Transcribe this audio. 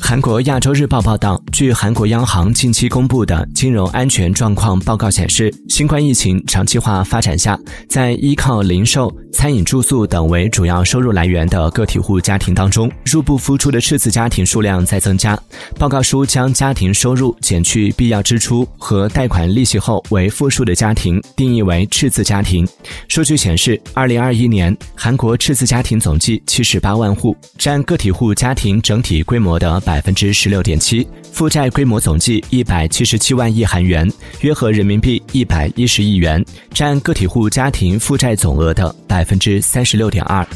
韩国亚洲日报报道，据韩国央行近期公布的金融安全状况报告显示，新冠疫情长期化发展下，在依靠零售、餐饮、住宿等为主要收入来源的个体户家庭当中，入不敷出的赤字家庭数量在增加。报告书将家庭收入减去必要支出和贷款利息后为负数的家庭定义为赤字家庭。数据显示，二零二一年韩国赤字家庭总计七十八万户，占个体户家庭整体规模的百。分之十六点七，负债规模总计一百七十七万亿韩元，约合人民币一百一十亿元，占个体户家庭负债总额的百分之三十六点二。